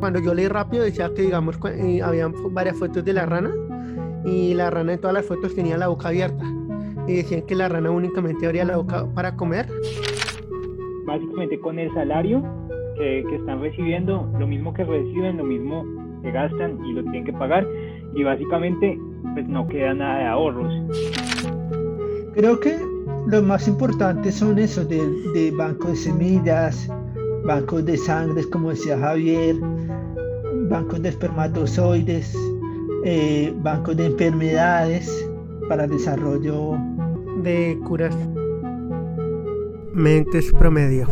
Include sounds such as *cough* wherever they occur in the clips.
Cuando yo leí rápido decía que, digamos, eh, habían varias fotos de la rana y la rana en todas las fotos tenía la boca abierta y decían que la rana únicamente abría la boca para comer. Básicamente con el salario que, que están recibiendo, lo mismo que reciben, lo mismo que gastan y lo tienen que pagar y básicamente pues no queda nada de ahorros. Creo que lo más importante son esos de, de bancos de semillas, bancos de sangre, como decía Javier, bancos de espermatozoides, eh, bancos de enfermedades para el desarrollo de curas. Mentes promedio.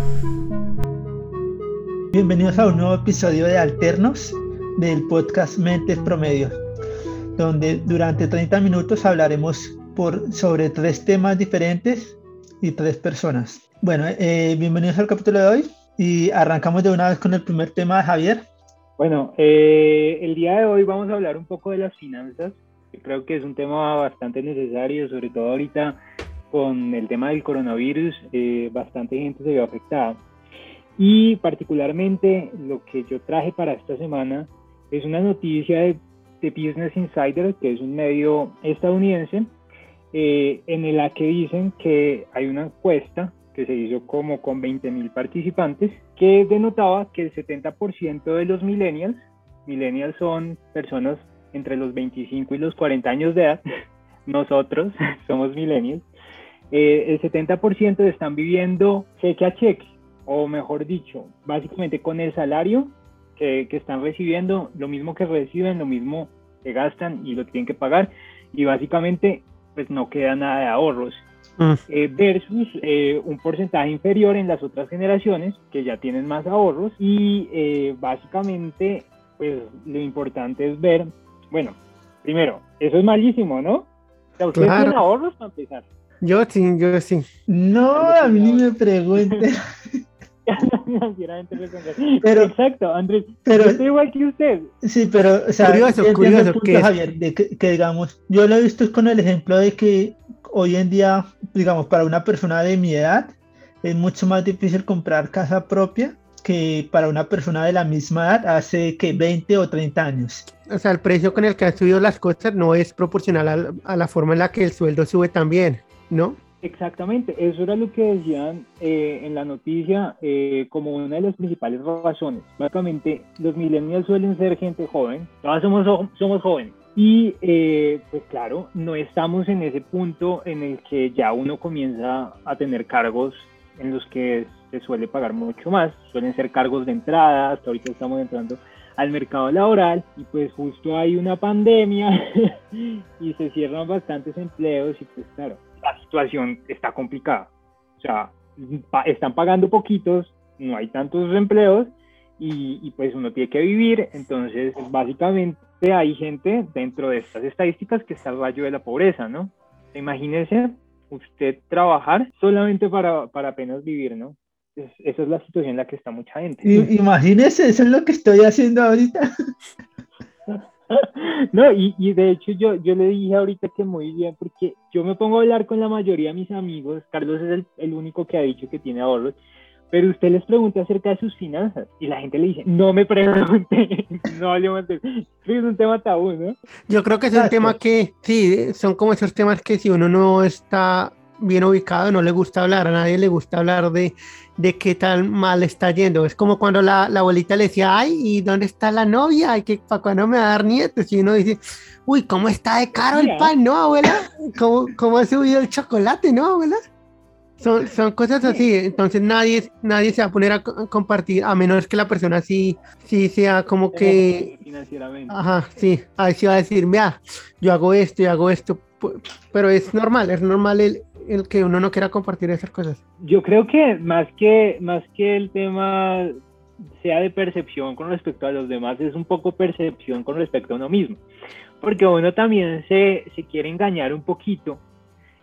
Bienvenidos a un nuevo episodio de Alternos del podcast Mentes Promedio, donde durante 30 minutos hablaremos por, sobre tres temas diferentes y tres personas. Bueno, eh, bienvenidos al capítulo de hoy y arrancamos de una vez con el primer tema de Javier. Bueno, eh, el día de hoy vamos a hablar un poco de las finanzas, creo que es un tema bastante necesario, sobre todo ahorita con el tema del coronavirus, eh, bastante gente se ve afectada. Y particularmente lo que yo traje para esta semana es una noticia de, Business Insider, que es un medio estadounidense, eh, en la que dicen que hay una encuesta que se hizo como con 20.000 participantes, que denotaba que el 70% de los millennials, millennials son personas entre los 25 y los 40 años de edad, *laughs* nosotros *laughs* somos millennials, eh, el 70% están viviendo cheque a cheque, o mejor dicho, básicamente con el salario que, que están recibiendo, lo mismo que reciben, lo mismo que gastan y lo tienen que pagar, y básicamente pues no queda nada de ahorros. Mm. Eh, versus eh, un porcentaje inferior en las otras generaciones que ya tienen más ahorros y eh, básicamente pues lo importante es ver, bueno, primero, eso es malísimo, ¿no? O ¿Ustedes tienen ahorros para empezar? Yo sí, yo sí. No, a mí me pregunten. *laughs* *laughs* pero, Exacto, Andrés. Pero, yo estoy igual que usted. Sí, pero, o sea, curioso, curioso, que, Javier, de que, digamos, yo lo he visto con el ejemplo de que hoy en día, digamos, para una persona de mi edad, es mucho más difícil comprar casa propia que para una persona de la misma edad hace que 20 o 30 años. O sea, el precio con el que han subido las cosas no es proporcional a, la forma en la que el sueldo sube también, ¿no? Exactamente, eso era lo que decían eh, en la noticia eh, como una de las principales razones. Básicamente, los millennials suelen ser gente joven, todos somos, somos jóvenes, y eh, pues claro, no estamos en ese punto en el que ya uno comienza a tener cargos en los que se suele pagar mucho más, suelen ser cargos de entrada, hasta ahorita estamos entrando al mercado laboral y pues justo hay una pandemia *laughs* y se cierran bastantes empleos y pues claro, la situación está complicada. O sea, están pagando poquitos, no hay tantos empleos y, y pues uno tiene que vivir, entonces básicamente hay gente dentro de estas estadísticas que está al rayo de la pobreza, ¿no? Imagínese usted trabajar solamente para, para apenas vivir, ¿no? esa es la situación en la que está mucha gente. imagínese, eso es lo que estoy haciendo ahorita. *laughs* no, y, y, de hecho yo, yo le dije ahorita que muy bien, porque yo me pongo a hablar con la mayoría de mis amigos, Carlos es el, el único que ha dicho que tiene ahorros, pero usted les pregunta acerca de sus finanzas y la gente le dice, no me pregunte, *laughs* no hablemos de Es un tema tabú, ¿no? Yo creo que es un tema que, sí, son como esos temas que si uno no está bien ubicado, no le gusta hablar, a nadie le gusta hablar de, de qué tan mal está yendo. Es como cuando la, la abuelita le decía, ay, ¿y dónde está la novia? Ay, que para cuando me va a dar nietos. Y uno dice, uy, ¿cómo está de caro el pan, no, abuela? ¿Cómo, cómo ha subido el chocolate, no, abuela? Son, son cosas así, entonces nadie, nadie se va a poner a, compartir, a menos que la persona sí, sí sea como que... Financieramente. Ajá, sí, ahí sí va a decir, mira, yo hago esto, y hago esto, pero es normal, es normal el, el que uno no quiera compartir esas cosas. Yo creo que más que, más que el tema sea de percepción con respecto a los demás, es un poco percepción con respecto a uno mismo, porque uno también se, se quiere engañar un poquito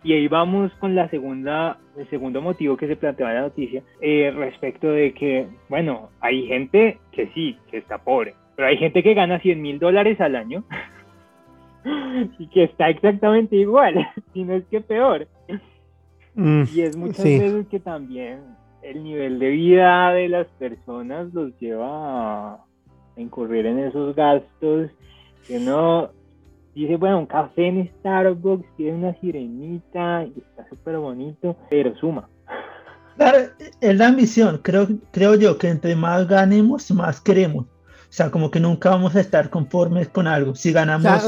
y ahí vamos con la segunda, el segundo motivo que se plantea en la noticia, eh, respecto de que, bueno, hay gente que sí, que está pobre, pero hay gente que gana 100 mil dólares al año *laughs* y que está exactamente igual, *laughs* si no es que peor. Mm, y es muchas veces que también el nivel de vida de las personas los lleva incurrir en esos gastos que dice, bueno, un café en Starbucks tiene una sirenita y está súper bonito, pero suma. *laughs* Claro, es la ambición, creo, creo yo que entre más ganemos, más queremos. O sea, como que nunca vamos a estar conformes con algo. Si ganamos,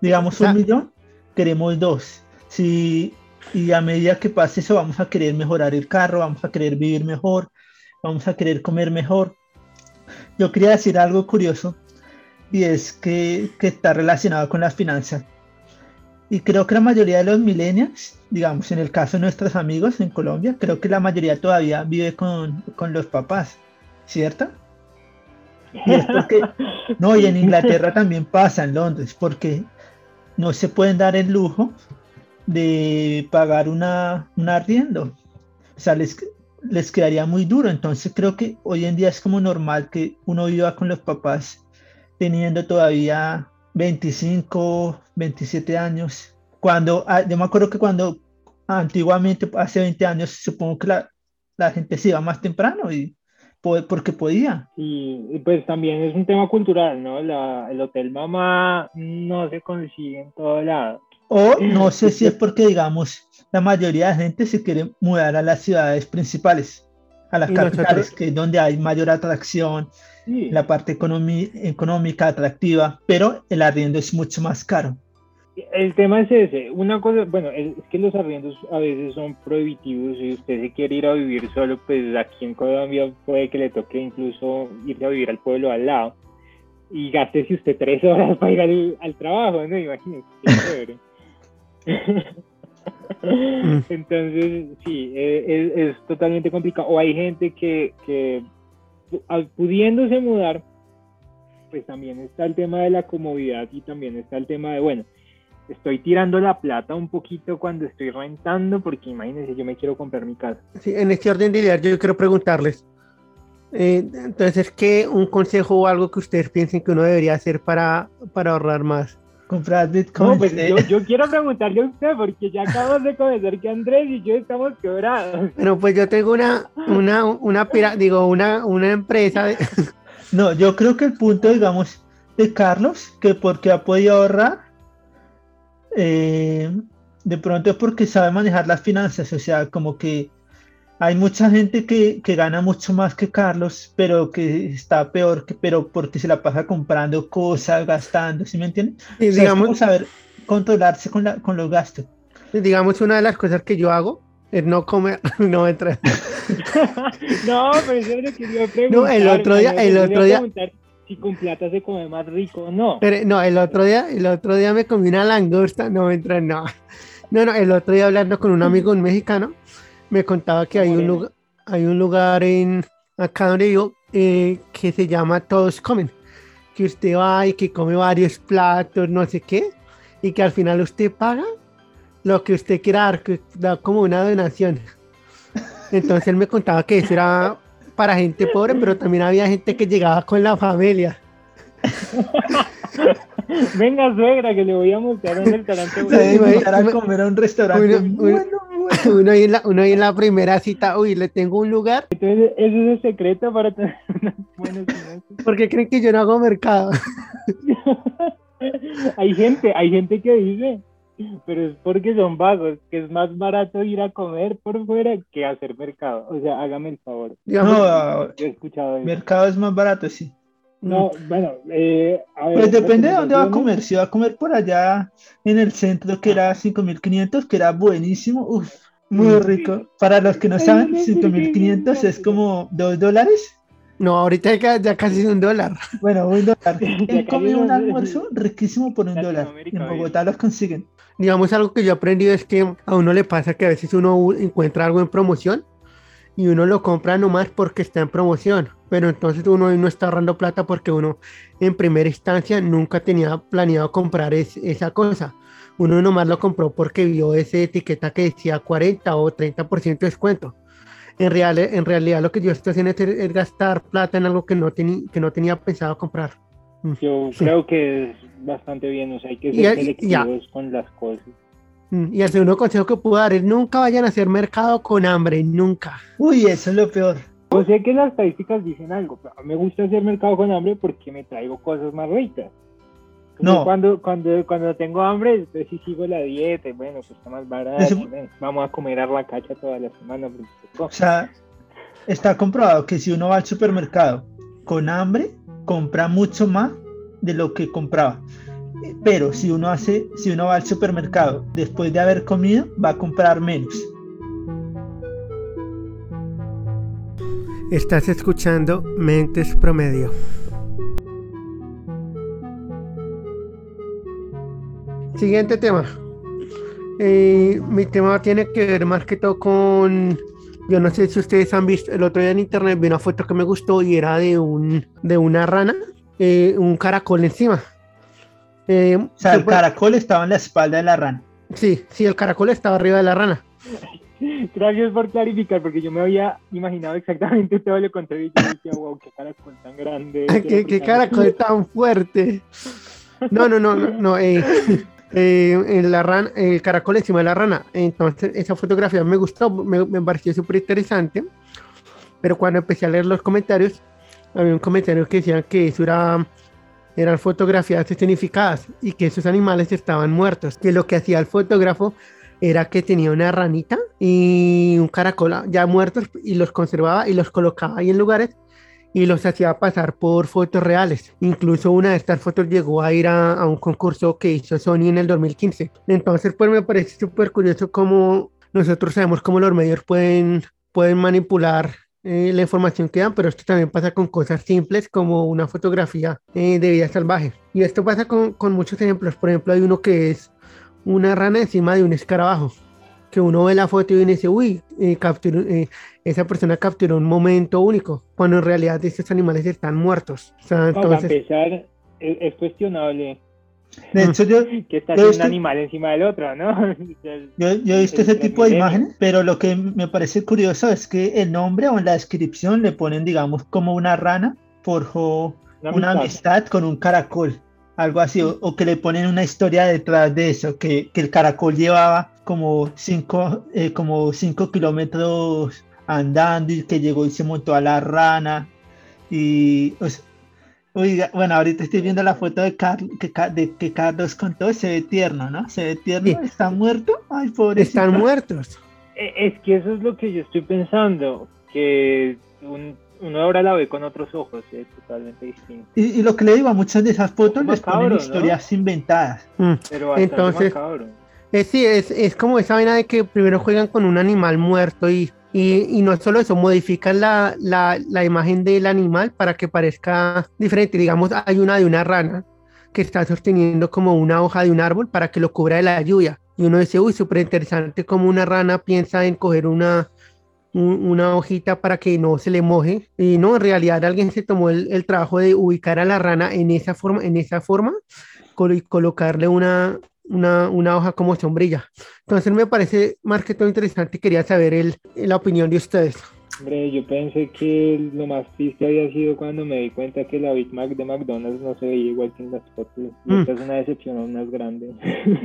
digamos, un millón, queremos dos. Si, y a medida que pase eso, vamos a querer mejorar el carro, vamos a querer vivir mejor, vamos a querer comer mejor. Yo quería decir algo curioso y es que, que está relacionado con las finanzas. Y creo que la mayoría de los millennials, digamos, en el caso de nuestros amigos en Colombia, creo que la mayoría todavía vive con, con los papás, ¿cierto? Y es porque, *laughs* no, y en Inglaterra también pasa, en Londres, porque no se pueden dar el lujo de pagar una, un arriendo. O sea, les, les quedaría muy duro. Entonces creo que hoy en día es como normal que uno viva con los papás teniendo todavía 25, 27 años. Cuando, ah, yo me acuerdo que cuando antiguamente, hace 20 años, supongo que la, la gente se iba más temprano y porque podía. Y, pues también es un tema cultural, ¿no? La, el hotel mamá no se consigue en todo lado. O no sé si es porque, digamos, la mayoría de gente se quiere mudar a las ciudades principales, a las capitales, que es donde hay mayor atracción, la parte económica atractiva, pero el arriendo es mucho más caro. El tema es ese. Una cosa, bueno, es que los arriendos a veces son prohibitivos. Si usted se quiere ir a vivir solo, pues aquí en Colombia puede que le toque incluso irse a vivir al pueblo al lado. Y gaste si usted tres horas para ir al, trabajo, ¿no? Imagínese, qué *laughs* Entonces, sí, e, es, es, totalmente complicado. O hay gente que, que pudiéndose mudar, pues también está el tema de la comodidad y también está el tema de, bueno, estoy tirando la plata un poquito cuando estoy rentando, porque imagínense, yo me quiero comprar mi casa. Sí, en este orden de ideas, yo quiero preguntarles. Eh, entonces, ¿qué un consejo o algo que ustedes piensen que uno debería hacer para, para ahorrar más? Comprar Bitcoin. pues *laughs* yo, quiero preguntarle a usted, porque ya acabamos de conocer que Andrés y yo estamos quebrados. Bueno, pues yo tengo una, una, una, digo, una, una empresa. De... No, yo creo que el punto, digamos, de Carlos, que porque ha podido ahorrar, eh, de pronto es porque sabe manejar las finanzas, o sea, como que hay mucha gente que, que, gana mucho más que Carlos, pero que está peor, que, pero porque se la pasa comprando cosas, gastando, ¿sí me entiendes? Y digamos, saber controlarse con, la, con los gastos. Digamos, una de las cosas que yo hago es no comer, *laughs* no entrar. *laughs* no, pero yo le quería preguntar. No, el otro día, el otro día si con plata se come más rico o no. Pero, no, el otro día, el otro día me comí una langosta, no entra, no. No, no, el otro día hablando con un amigo un mexicano, me contaba que hay un lugar, hay un lugar en acá donde yo eh, que se llama Todos Comen, que usted va y que come varios platos, no sé qué, y que al final usted paga lo que usted quiera dar, que da como una donación. Entonces él me contaba que eso era para gente pobre, pero también había gente que llegaba con la familia. *laughs* *laughs* Venga, suegra, que le voy a montar a un restaurante. a comer a un restaurante. Uno, bueno, *laughs* bueno. Uno, ahí en la, uno ahí en la primera cita, uy, le tengo un lugar. Entonces, ese es el secreto para tener *laughs* buenos ¿Por qué creen que yo no hago mercado? hay gente, hay gente que dice, pero es porque son vagos, que es más barato ir a comer por fuera que hacer mercado. O sea, hágame el favor. no, he escuchado Mercado es más barato, sí. No, bueno, eh, a ver, Pues depende de dónde va a comer. Si va a comer por allá en el centro, que era 5500, que era buenísimo, uff, muy rico. Para los que no saben, 5500 es como 2 dólares. No, ahorita ya casi es un dólar. Bueno, un dólar. *laughs* He comido un almuerzo riquísimo por un dólar. En Bogotá los consiguen digamos, algo que yo he aprendido es que a uno le pasa que a veces uno encuentra algo en promoción y uno lo compra nomás porque está en promoción, pero entonces uno no está ahorrando plata porque uno en primera instancia nunca tenía planeado comprar esa cosa. Uno nomás lo compró porque vio esa etiqueta que decía 40 o 30% de descuento. En, real, en realidad lo que yo estoy haciendo es, gastar plata en algo que no, que no tenía pensado comprar. Mm, yo creo que es bastante bien, o sea, hay que ser selectivos con las cosas. Mm, y el segundo consejo que puedo dar es nunca vayan a hacer mercado con hambre, nunca. Uy, eso es lo peor. Yo sé que las estadísticas dicen algo, pero me gusta hacer mercado con hambre porque me traigo cosas más ricas. No. Cuando, cuando, cuando tengo hambre, entonces sí sigo la dieta, bueno, pues está más barato, vamos a comer a la cacha toda la semana. Pues, o sea, está comprobado que si uno va al supermercado con hambre, compra mucho más de lo que compraba. Pero si uno hace, si uno va al supermercado después de haber comido, va a comprar menos. Estás escuchando Mentes Promedio. Siguiente tema. Eh, mi tema tiene que ver más que todo con. Yo no sé si ustedes han visto. El otro día en internet vi una foto que me gustó y era de un de una rana, eh, un caracol encima. Eh, o sea, el caracol estaba en la espalda de la rana. Sí, sí, el caracol estaba arriba de la rana. Gracias por clarificar, porque yo me había imaginado exactamente *laughs* todo lo contrario. Y yo decía, wow, qué caracol tan grande. *laughs* ¿Qué, caracol *laughs* tan fuerte. No, no, no, no, no eh, eh, la rana, el caracol encima de la rana. Entonces, esa fotografía me gustó, me, me pareció súper interesante. Pero cuando empecé a leer los comentarios, había un comentario que decía que eso era eran fotografías escenificadas y que esos animales estaban muertos. Que lo que hacía el fotógrafo era que tenía una ranita y un caracol ya muertos y los conservaba y los colocaba ahí en lugares y los hacía pasar por fotos reales. Incluso una de estas fotos llegó a ir a, un concurso que hizo Sony en el 2015. Entonces, pues me parece súper curioso cómo nosotros sabemos cómo los medios pueden, pueden manipular eh, la información que dan, pero esto también pasa con cosas simples como una fotografía eh, de vida salvaje. Y esto pasa con, con muchos ejemplos. Por ejemplo, hay uno que es una rana encima de un escarabajo que uno ve la foto y dice, uy, eh, eh, esa persona capturó un momento único, cuando en realidad estos animales están muertos. O sea, entonces... Para empezar, es, cuestionable. De hecho, yo, *laughs* que está un animal encima del otro, ¿no? *laughs* yo, yo, he visto ese tipo de imágenes, pero lo que me parece curioso es que el nombre o en la descripción le ponen, digamos, como una rana forjó una amistad con un caracol algo así, o, que le ponen una historia detrás de eso, que, que el caracol llevaba como cinco, eh, como cinco kilómetros andando y que llegó y se montó a la rana. Y, oiga, bueno, ahorita estoy viendo la foto de, Carlos que, de que Carlos contó, se ve tierno, ¿no? Se ve tierno, ¿está muerto? Ay, pobre. Están muertos. E, es que eso es lo que yo estoy pensando, que un uno ahora la ve con otros ojos, es totalmente distinto. Y, lo que le digo a muchas de esas fotos les ponen historias inventadas. Mm. Pero Entonces, es, sí, es, es, como esa vaina de que primero juegan con un animal muerto y, y, y no solo eso, modifican la, la, la, imagen del animal para que parezca diferente. Digamos, hay una de una rana que está sosteniendo como una hoja de un árbol para que lo cubra de la lluvia. Y uno dice, uy, súper interesante como una rana piensa en coger una, una hojita para que no se le moje. Y no, en realidad alguien se tomó el, trabajo de ubicar a la rana en esa forma, en esa forma y colocarle una, una, una, hoja como sombrilla. Entonces me parece más que todo interesante. Quería saber el, la opinión de ustedes. Hombre, yo pensé que lo más triste había sido cuando me di cuenta que la Big Mac de McDonald's no se veía igual que en las fotos. Mm. Esta es una decepción aún más grande.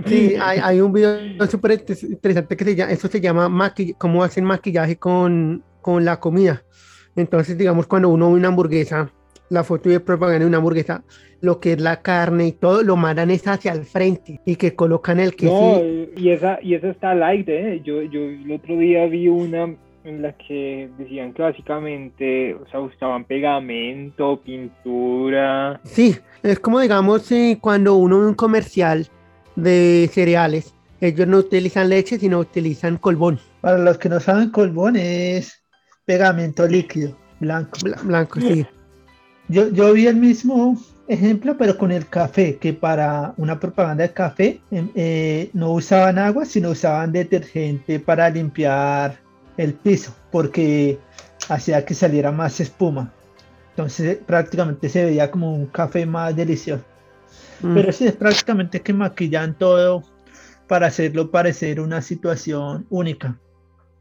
Sí, *laughs* hay, hay un video súper interesante que se llama, eso se llama cómo hacen maquillaje con, con la comida. Entonces, digamos, cuando uno ve una hamburguesa, la foto de propaganda de una hamburguesa, lo que es la carne y todo, lo mandan es hacia el frente y que colocan el queso. No, y esa, y esa está light, ¿eh? Yo, yo el otro día vi una en la que decían que básicamente, o sea, usaban pegamento, pintura. Sí, es como digamos eh, cuando uno ve un comercial de cereales, ellos no utilizan leche, sino utilizan colbón. Para los que no saben, colbón es pegamento líquido, blanco. blanco, sí. *laughs* Yo, yo vi el mismo ejemplo, pero con el café, que para una propaganda de café em, eh, no usaban agua, sino usaban detergente para limpiar el piso porque hacía que saliera más espuma. Entonces prácticamente se veía como un café más delicioso. Mm. Pero sí, es prácticamente que maquillan todo para hacerlo parecer una situación única.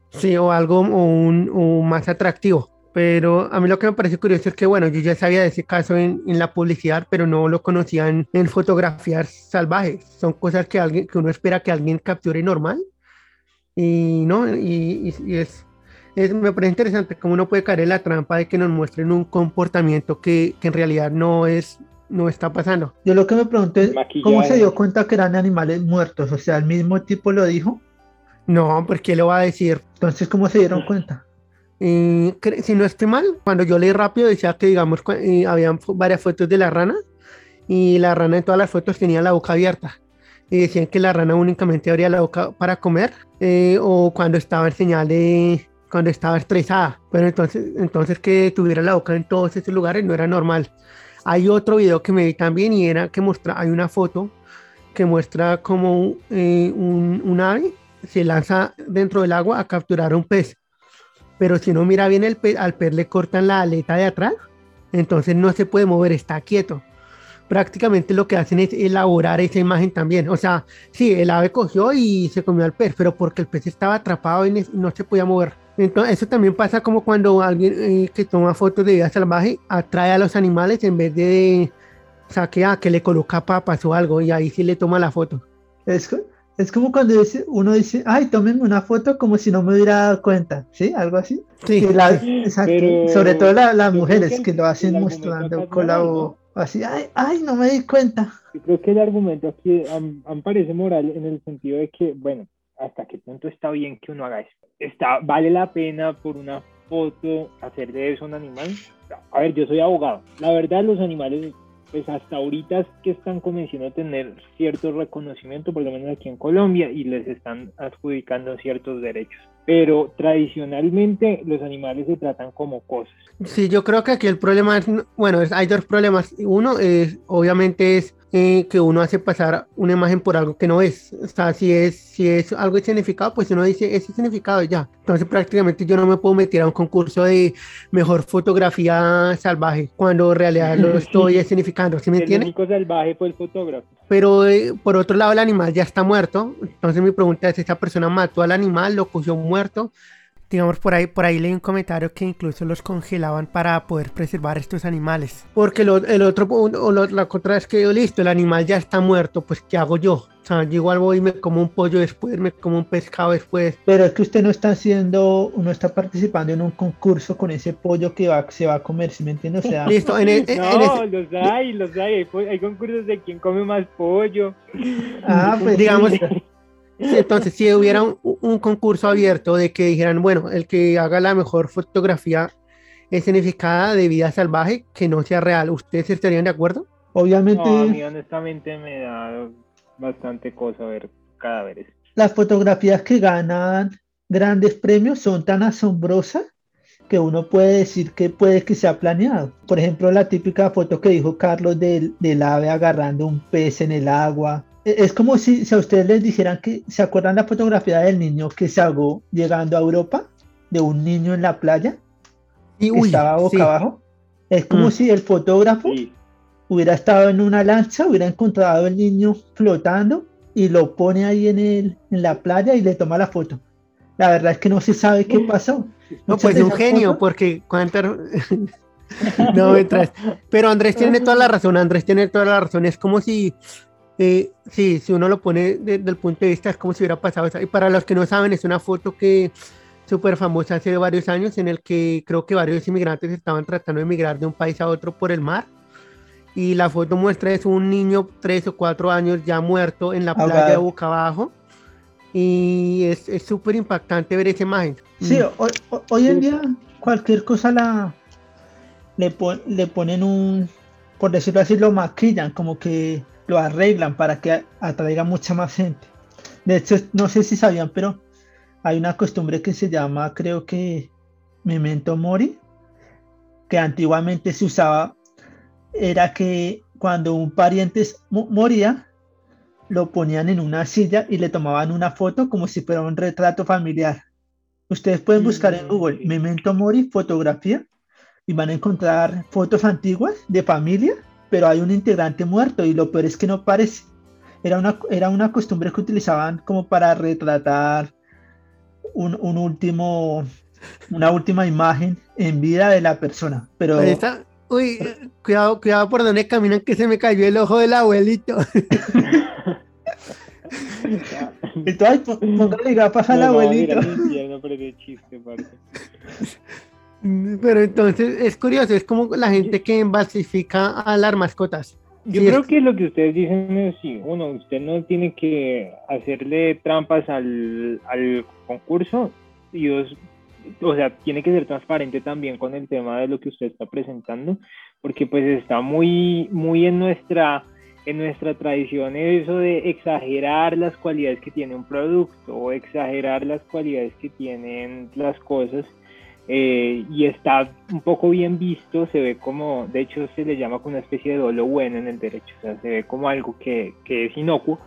Sí, o algo un, más atractivo. Pero a mí lo que me parece curioso es que, bueno, yo ya sabía de ese caso en, en la publicidad, pero no lo conocía en, en, fotografías salvajes. Son cosas que, alguien, que uno espera que alguien capture normal y no, y, es, es, me parece interesante cómo uno puede caer en la trampa de que nos muestren un comportamiento que, que en realidad no es no está pasando. Yo lo que me pregunté es, ¿cómo se dio cuenta que eran animales muertos? O sea, ¿el mismo tipo lo dijo? No, porque lo va a decir. Entonces, ¿cómo se dieron cuenta? Eh, si no estoy mal, cuando yo leí rápido decía que, digamos, eh, habían varias fotos de la rana y la rana en todas las fotos tenía la boca abierta. Y decían que la rana únicamente abría la boca para comer eh, o cuando estaba en señal de, cuando estaba estresada. Pero entonces, entonces que tuviera la boca en todos esos lugares no era normal. Hay otro video que me vi también y era que muestra, hay una foto que muestra como eh, un, ave se lanza dentro del agua a capturar un pez. Pero si no mira bien el pez, al pez le cortan la aleta de atrás, entonces no se puede mover, está quieto. Prácticamente lo que hacen es elaborar esa imagen también. O sea, sí, el ave cogió y se comió al pez, pero porque el pez estaba atrapado y no se podía mover. Entonces, eso también pasa como cuando alguien eh, que toma fotos de vida salvaje atrae a los animales en vez de, o sea, que, ah, que le coloca papas o algo y ahí sí le toma la foto. Es, es como cuando dice, uno dice, ay, tómenme una foto como si no me hubiera dado cuenta, ¿sí? Algo así. Sí. Sobre todo las mujeres que lo hacen mostrando con la así, ay, ay, no me di cuenta. Yo creo que el argumento aquí me parece moral en el sentido de que, bueno, hasta qué punto está bien que uno haga eso. Está, ¿Vale la pena por una foto hacer de eso un animal? A ver, yo soy abogado. La verdad, los animales, pues hasta ahorita que están comenzando a tener cierto reconocimiento, por lo menos aquí en Colombia, y les están adjudicando ciertos derechos. Pero tradicionalmente los animales se tratan como cosas. Sí, yo creo que aquí el problema es, bueno, hay dos problemas. Uno es, obviamente, es eh, que uno hace pasar una imagen por algo que no es. O sea, si es, si es algo de significado, pues uno dice ese significado ya. Entonces prácticamente yo no me puedo meter a un concurso de mejor fotografía salvaje cuando en realidad lo *laughs* estoy significando. ¿Sí me el único salvaje fue el fotógrafo. Pero eh, por otro lado el animal ya está muerto. Entonces mi pregunta es, ¿esa persona mató al animal, lo cogió muerto? Digamos por ahí, por ahí leí un comentario que incluso los congelaban para poder preservar estos animales. Porque lo, el otro, o la otra es que listo, el animal ya está muerto, pues ¿qué hago yo? O sea, yo igual voy y me como un pollo después, me como un pescado después. Pero es que usted no está haciendo, no está participando en un concurso con ese pollo que va, se va a comer, ¿sí me entiende? O sea... Listo, en, el, no, los hay, los hay, hay, concursos de quién come más pollo. Ah, pues digamos... Entonces, si hubiera un, concurso abierto de que dijeran, bueno, el que haga la mejor fotografía escenificada de vida salvaje que no sea real, ¿ustedes estarían de acuerdo? Obviamente. a mí honestamente me da bastante cosa ver cadáveres. Las fotografías que ganan grandes premios son tan asombrosas que uno puede decir que puede que sea planeado. Por ejemplo, la típica foto que dijo Carlos del, del ave agarrando un pez en el agua, es como si, a ustedes les dijeran que, ¿se acuerdan la fotografía del niño que se ahogó llegando a Europa? De un niño en la playa. Y estaba boca abajo. Es como mm. si el fotógrafo hubiera estado en una lancha, hubiera encontrado el niño flotando y lo pone ahí en, el, en la playa y le toma la foto. La verdad es que no se sabe qué pasó. No, pues un genio, porque cuántas... *laughs* no, Pero Andrés tiene toda la *laughs* razón, Andrés tiene toda la razón. Es como si eh, sí, si uno lo pone desde el punto de vista, es como si hubiera pasado. Y para los que no saben, es una foto que súper famosa hace varios años, en el que creo que varios inmigrantes estaban tratando de emigrar de un país a otro por el mar. Y la foto muestra es un niño, tres o cuatro años, ya muerto en la playa de boca abajo. Y es súper impactante ver esa imagen. Sí, mm. hoy, en día cualquier cosa la le, le ponen un, por decirlo así, lo maquillan, como que lo arreglan para que atraiga mucha más gente. De hecho, no sé si sabían, pero hay una costumbre que se llama, creo que, memento mori, que antiguamente se usaba, era que cuando un pariente moría, lo ponían en una silla y le tomaban una foto como si fuera un retrato familiar. Ustedes pueden buscar en Google mm. Memento Mori fotografía y van a encontrar fotos antiguas de familia pero hay un integrante muerto y lo peor es que no parece. Era una, era una costumbre que utilizaban como para retratar un, un último, una última imagen en vida de la persona. Pero... Ahí está. Uy, cuidado, cuidado por donde caminan que se me cayó el ojo del abuelito. *laughs* Entonces, póngale gafas al abuelito. No, chiste, Pero entonces es curioso, es como la gente que basifica a las mascotas. Yo creo que lo que ustedes dicen es sí, uno, usted no tiene que hacerle trampas al, al concurso y dos, o sea, tiene que ser transparente también con el tema de lo que usted está presentando, porque pues está muy, muy en nuestra, en nuestra tradición eso de exagerar las cualidades que tiene un producto o exagerar las cualidades que tienen las cosas eh, y está un poco bien visto, se ve como, de hecho se le llama como una especie de dolo bueno en el derecho, o sea, se ve como algo que, que es inocuo,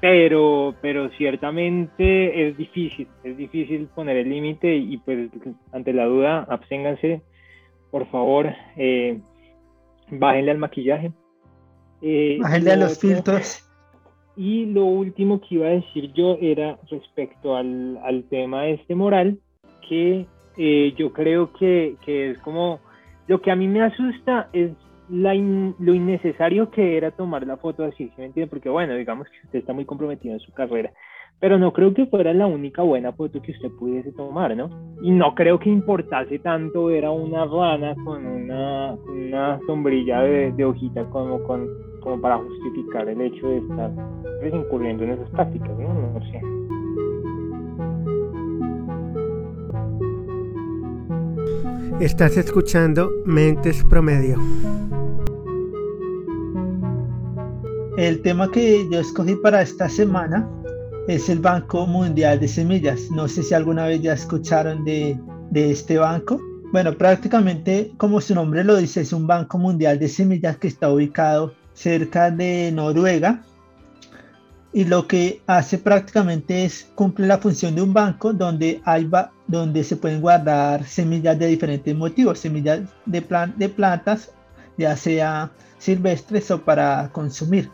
pero, pero ciertamente es difícil, es difícil poner el límite y, pues ante la duda, absténganse, por favor, eh, bájenle al maquillaje. Eh, bájenle a los filtros. Y lo último que iba a decir yo era respecto al, al tema este moral, que eh, yo creo que, que, es como, lo que a mí me asusta es la lo innecesario que era tomar la foto así, ¿sí me entiende? Porque bueno, digamos que usted está muy comprometido en su carrera, pero no creo que fuera la única buena foto que usted pudiese tomar, ¿no? Y no creo que importase tanto ver a una rana con una, una sombrilla de, de hojita como, con, como para justificar el hecho de estar pues, incurriendo en esas prácticas, ¿no? No sé. Estás escuchando Mentes Promedio. El tema que yo escogí para esta semana es el Banco Mundial de Semillas. No sé si alguna vez ya escucharon de, de este banco. Bueno, prácticamente como su nombre lo dice, es un Banco Mundial de Semillas que está ubicado cerca de Noruega y lo que hace prácticamente es cumple la función de un banco donde hay donde se pueden guardar semillas de diferentes motivos, semillas de, plan de plantas, ya sea silvestres o para consumir.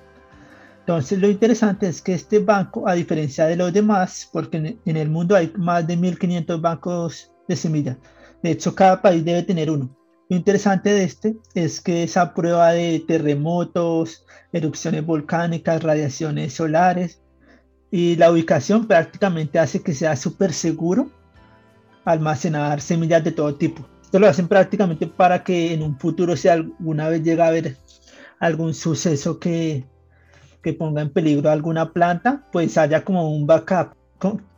Entonces lo interesante es que este banco, a diferencia de los demás, porque en el mundo hay más de 1500 bancos de semillas, de hecho cada país debe tener uno. Lo interesante de este es que esa prueba de terremotos, erupciones volcánicas, radiaciones solares y la ubicación prácticamente hace que sea súper seguro almacenar semillas de todo tipo. Esto lo hacen prácticamente para que en un futuro, si alguna vez llega a haber algún suceso que, que ponga en peligro alguna planta, pues haya como un backup,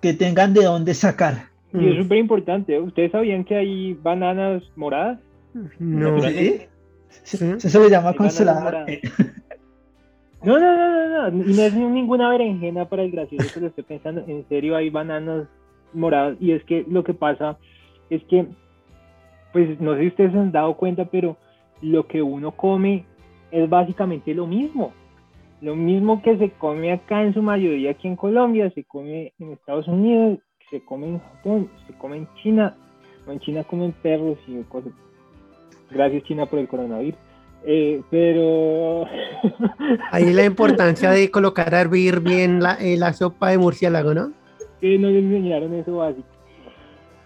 que tengan de dónde sacar. Y es mm. súper importante. ¿Ustedes sabían que hay bananas moradas? No. ¿Sí? Eso se llama consolador. No, no, no, no, no, y no es ninguna berenjena para el gracioso que lo estoy pensando, en serio hay bananas moradas y es que lo que pasa es que, pues no sé si ustedes se han dado cuenta, pero lo que uno come es básicamente lo mismo, lo mismo que se come acá en su mayoría aquí en Colombia, se come en Estados Unidos, se come en Japón, se come en China, en China comen perros y cosas Gracias China por el coronavirus. Eh, pero... *laughs* Ahí la importancia de colocar a hervir bien la, eh, la sopa de murciélago, ¿no? Que nos enseñaron eso básico.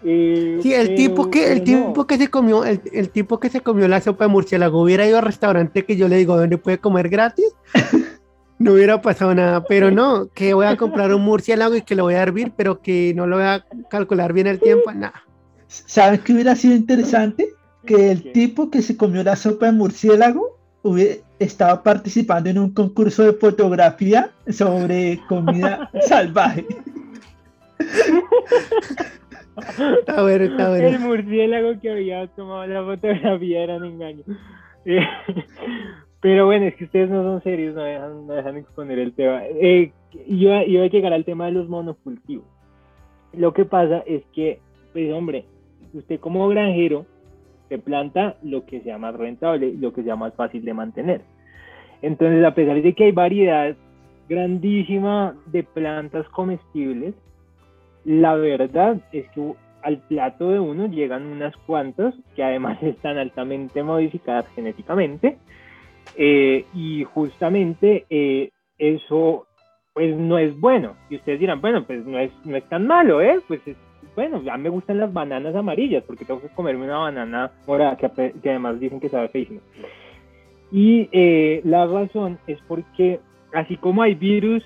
Eh, sí, el tipo que el tipo que se comió el, el, tipo que se comió la sopa de murciélago hubiera ido al restaurante que yo le digo donde puede comer gratis *laughs* no hubiera pasado nada pero no que voy a comprar un murciélago y que lo voy a hervir pero que no lo voy a calcular bien el tiempo nada ¿sabes qué hubiera sido interesante? Que el tipo que se comió la sopa de murciélago estaba participando en un concurso de fotografía sobre comida *laughs* salvaje. Está bueno, está bueno. El murciélago que había tomado la fotografía era un engaño. Pero bueno, es que ustedes no son serios, no dejan, no dejan exponer el tema. Eh, yo iba a llegar al tema de los monocultivos. Lo que pasa es que, pues hombre, usted como granjero se planta lo que sea más rentable, lo que sea más fácil de mantener. Entonces, a pesar de que hay variedad grandísima de plantas comestibles, la verdad es que al plato de uno llegan unas cuantas que además *laughs* están altamente modificadas genéticamente eh, y justamente eh, eso pues no es bueno. Y ustedes dirán, bueno, pues no es, no es tan malo, ¿eh? Pues es bueno, ya me gustan las bananas amarillas porque tengo que comerme una banana morada que, además dicen que sabe feísimo. Y eh, la razón es porque así como hay virus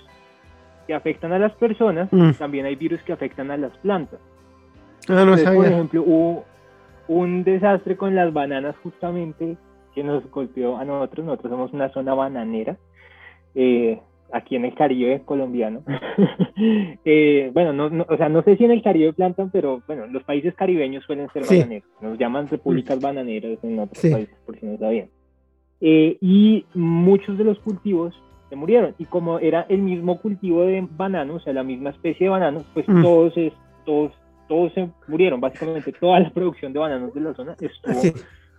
que afectan a las personas, mm. también hay virus que afectan a las plantas. Ah, no por ejemplo, hubo, un desastre con las bananas justamente que nos golpeó a nosotros. Nosotros somos una zona bananera. Eh, aquí en el Caribe colombiano. *laughs* Eh, bueno, no, o sea, no sé si en el Caribe plantan, pero bueno, los países caribeños suelen ser bananeros. Nos llaman repúblicas bananeras en otros países, por si no sabían. Eh, y muchos de los cultivos se murieron. Y como era el mismo cultivo de bananos, o sea, la misma especie de bananos, pues mm. todos, todos, todos se murieron. Básicamente toda la *laughs* producción de bananos de la zona estuvo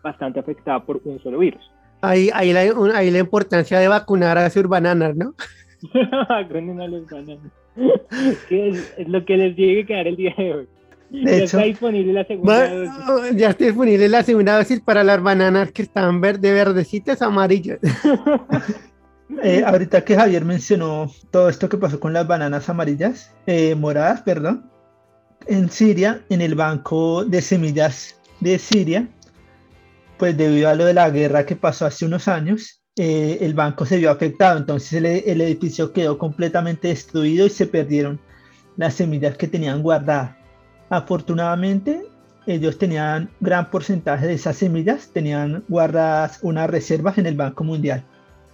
bastante afectada por un solo virus. Ahí, ahí, la, ahí la importancia de vacunar a sus bananas, ¿no? *laughs* Vacunen a los bananas. *laughs* es, lo que les tiene que quedar el día de hoy. ya está disponible la segunda dosis. Oh, ya está disponible la segunda dosis para las bananas que están verde, verdecitas, amarillas. *laughs* Eh, ahorita que Javier mencionó todo esto que pasó con las bananas amarillas, eh, moradas, perdón, en Siria, en el banco de semillas de Siria, pues debido a lo de la guerra que pasó hace unos años, eh, el banco se vio afectado, entonces el, edificio quedó completamente destruido y se perdieron las semillas que tenían guardadas. Afortunadamente, ellos tenían gran porcentaje de esas semillas, tenían guardadas unas reservas en el Banco Mundial.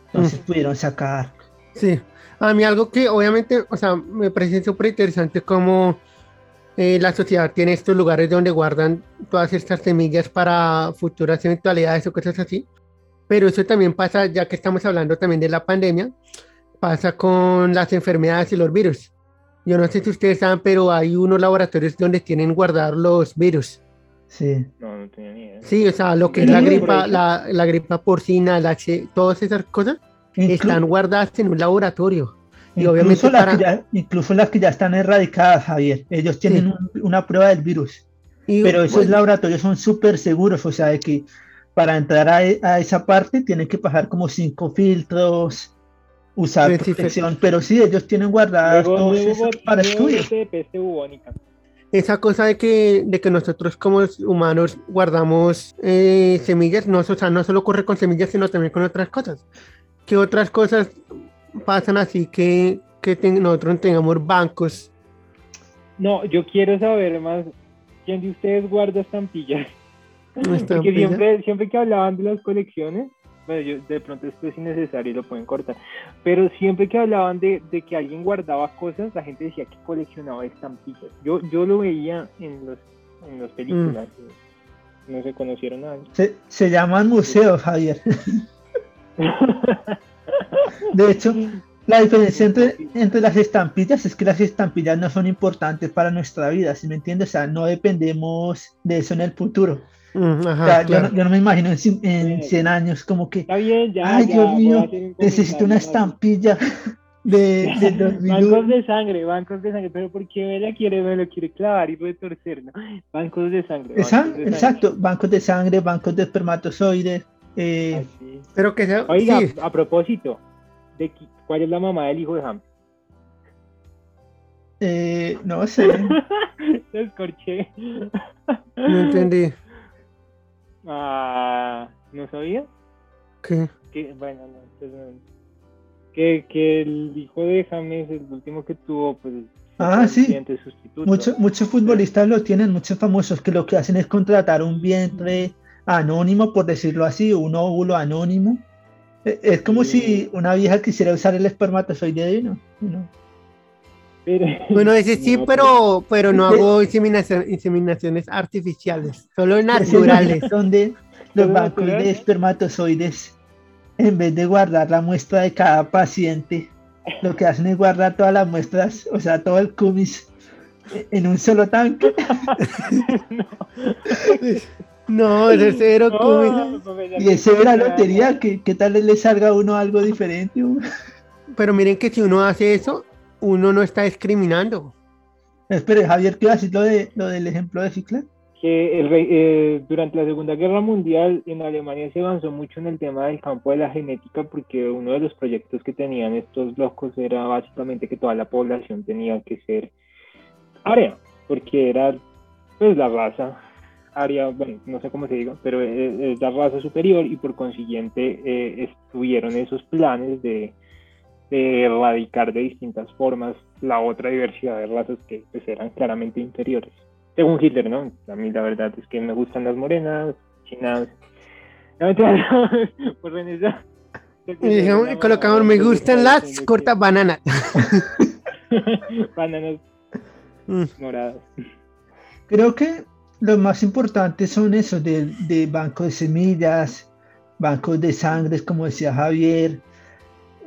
Entonces mm. pudieron sacar. Sí, a mí algo que obviamente, o sea, me parece súper interesante como eh, la sociedad tiene estos lugares donde guardan todas estas semillas para futuras eventualidades o cosas así. Pero eso también pasa, ya que estamos hablando también de la pandemia, pasa con las enfermedades y los virus. Yo no sé si ustedes saben, pero hay unos laboratorios donde tienen guardar los virus. Sí. No, no tenía ni idea. Sí, o sea, lo que es la gripa, la, la gripa porcina, la H, todas esas cosas están guardadas en un laboratorio. Y incluso, las que ya, incluso las que ya están erradicadas, Javier. Ellos tienen una prueba del virus. pero esos laboratorios son súper seguros, o sea, de que para entrar a, a, esa parte tienen que pasar como cinco filtros, usar protección, pero sí, ellos tienen guardadas todos para estudios. Esa cosa de que, de que nosotros como humanos guardamos eh, semillas, no, o sea, no solo ocurre con semillas, sino también con otras cosas. ¿Qué otras cosas pasan así que, que nosotros tengamos bancos. No, yo quiero saber más, ¿quién de ustedes guarda estampillas? *laughs* Porque siempre, siempre que hablaban de las colecciones, bueno, yo, de pronto esto es innecesario y lo pueden cortar, pero siempre que hablaban de, de, que alguien guardaba cosas, la gente decía que coleccionaba estampillas. Yo, yo lo veía en los en las películas. Mm. No se conocieron nada. Se, se llaman museos, Javier. *laughs* *laughs* De hecho, la diferencia entre, entre, las estampillas es que las estampillas no son importantes para nuestra vida, ¿sí me entiendes? O sea, no dependemos de eso en el futuro. Mm, yo, no, me imagino en, 100 años como que, ay Dios mío, necesito una estampilla *laughs* de, de Bancos de sangre, bancos de sangre, pero ¿por qué ella quiere, me lo quiere clavar y puede torcer? ¿no? Bancos de sangre. exacto, bancos de sangre, bancos de espermatozoides. Eh, pero que sea, Oiga, a propósito, de ¿cuál es la mamá del hijo de Ham? Eh, no sé. *laughs* Te escorché. no entendí. Ah, ¿no sabía? ¿Qué? Que, bueno, no, que, que el hijo de James, el último que tuvo, pues Ah, sí. Muchos muchos futbolistas lo tienen, muchos famosos que lo que hacen es contratar un vientre anónimo, por decirlo así, un óvulo anónimo. E, es como si una vieja quisiera usar el espermatozoide de ¿no? Bueno, ese sí, *laughs* pero, pero no hago inseminaciones artificiales, solo naturales. Donde los bancos de espermatozoides, en vez de guardar la muestra de cada paciente, lo que hacen es guardar todas las muestras, o sea, todo el cumis en un solo tanque. *laughs* No, *laughs* ese cero Y ese era lotería, ¿qué, tal le salga a uno algo diferente? Pero miren que si uno hace eso, uno no está discriminando. Espere, Javier, ¿qué decir lo, de, lo del ejemplo de Cicla? Que el, eh, durante la Segunda Guerra Mundial en Alemania se avanzó mucho en el tema del campo de la genética porque uno de los proyectos que tenían estos locos era básicamente que toda la población tenía que ser área, porque era pues la raza área, bueno, no sé cómo se diga, pero es, la raza superior y por consiguiente eh, estuvieron esos planes de, erradicar de distintas formas la otra diversidad de razas que pues, eran claramente inferiores. Según Hitler, ¿no? A mí la verdad es que me gustan las morenas, chinas. No, *laughs* por Venezuela. Y colocamos me gustan las cortas bananas. *laughs* bananas Mm. moradas. Creo que los más importantes son esos de, de bancos de semillas, bancos de sangre, como decía Javier,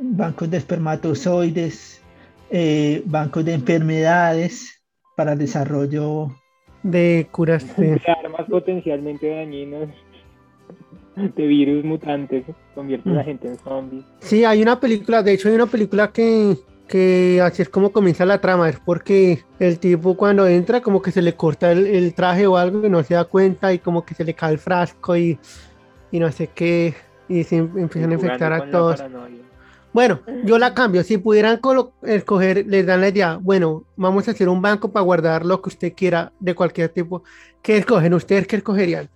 bancos de espermatozoides, eh, bancos de enfermedades para el desarrollo. De curas. De armas potencialmente dañinas. De virus mutantes. Convierten a la gente en zombies. Sí, hay una película, de hecho hay una película que, que así es como comienza la trama, es porque el tipo cuando entra como que se le corta el, el traje o algo y no se da cuenta y como que se le cae el frasco y, y no sé qué, y se em- empiezan a infectar a todos. Bueno, yo la cambio, si pudieran escoger, les dan la idea, bueno, vamos a hacer un banco para guardar lo que usted quiera de cualquier tipo, ¿qué escogen? ¿Ustedes qué escogerían?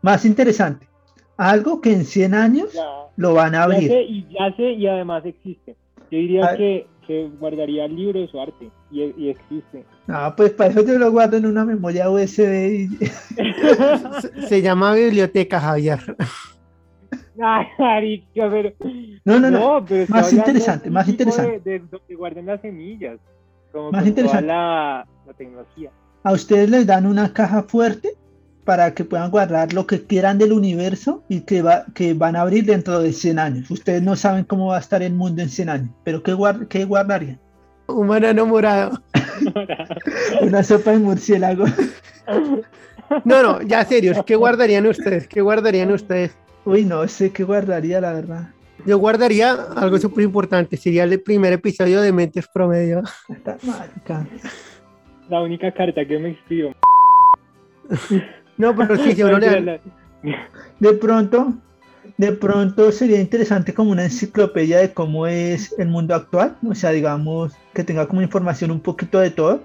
Más interesante, algo que en 100 años Ya, lo van a ya sé, abrir. y ya sé, y además existe. Yo diría Ah. que, que guardaría libros o arte. Y, y existe. No, pues para eso yo lo guardo en una memoria USB. y- *laughs* Se, se llama biblioteca, Javier. *laughs* Ay, marica, pero... No, no, no. pero estoy Más interesante, de más interesante. De, de donde guardan las semillas. Como Más interesante. Toda la, la tecnología. A ustedes les dan una caja fuerte para que puedan guardar lo que quieran del universo y que, va, que van a abrir dentro de 100 años. Ustedes no saben cómo va a estar el mundo en 100 años, pero ¿qué, guard- qué guardarían? Un banano morado. *laughs* Una sopa de murciélago. *laughs* No, no, ya serios, ¿qué guardarían ustedes? ¿Qué guardarían ustedes? Uy, no sé qué guardaría, la verdad. Yo guardaría algo súper importante, sería el primer episodio de Mentes Promedio. Está marica. La única carta que me escribió. *laughs* No, pero sí, le *laughs* dan- De pronto, de pronto sería interesante como una enciclopedia de cómo es el mundo actual. O sea, digamos, que tenga como información un poquito de todo.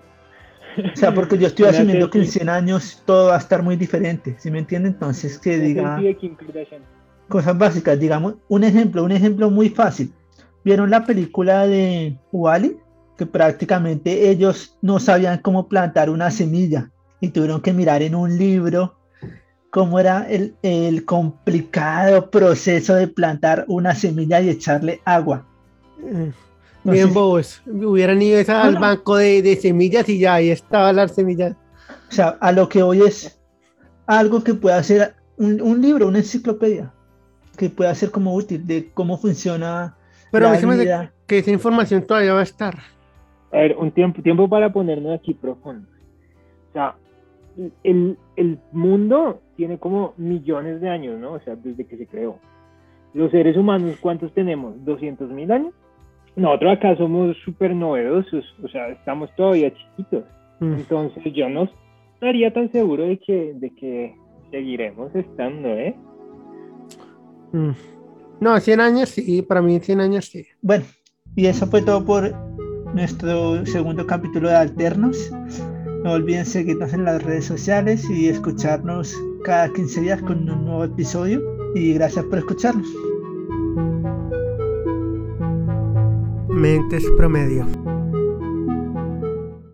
O sea, porque yo estoy *laughs* asumiendo que en tesis. 100 años todo va a estar muy diferente. ¿Sí me entiende? Entonces, que diga cosas básicas. Digamos, un ejemplo, un ejemplo muy fácil. ¿Vieron la película de Wally? Que prácticamente ellos no sabían cómo plantar una semilla y tuvieron que mirar en un libro cómo era el, el complicado proceso de plantar una semilla y echarle agua. No Bien sé. bobos, hubieran ido al banco de, de semillas y ya ahí estaban las semillas. O sea, a lo que hoy es algo que pueda ser un, un libro, una enciclopedia, que pueda ser como útil de cómo funciona Pero a la vida. que esa información todavía va a estar. A ver, un tiempo, tiempo para ponernos aquí profundo. O sea, el, el mundo tiene como millones de años, ¿no? O sea, desde que se creó. Los seres humanos, ¿cuántos tenemos? ¿200 mil años? Nosotros acá somos súper novedosos, o sea, estamos todavía chiquitos. Mm. Entonces yo no estaría tan seguro de que, de que seguiremos estando, ¿eh? Mm. No, 100 años sí, para mí 100 años sí. Bueno, y eso fue todo por nuestro segundo capítulo de Alternos. No olviden seguirnos en las redes sociales y escucharnos cada 15 días con un nuevo episodio. Y gracias por escucharnos. Mentes Promedio.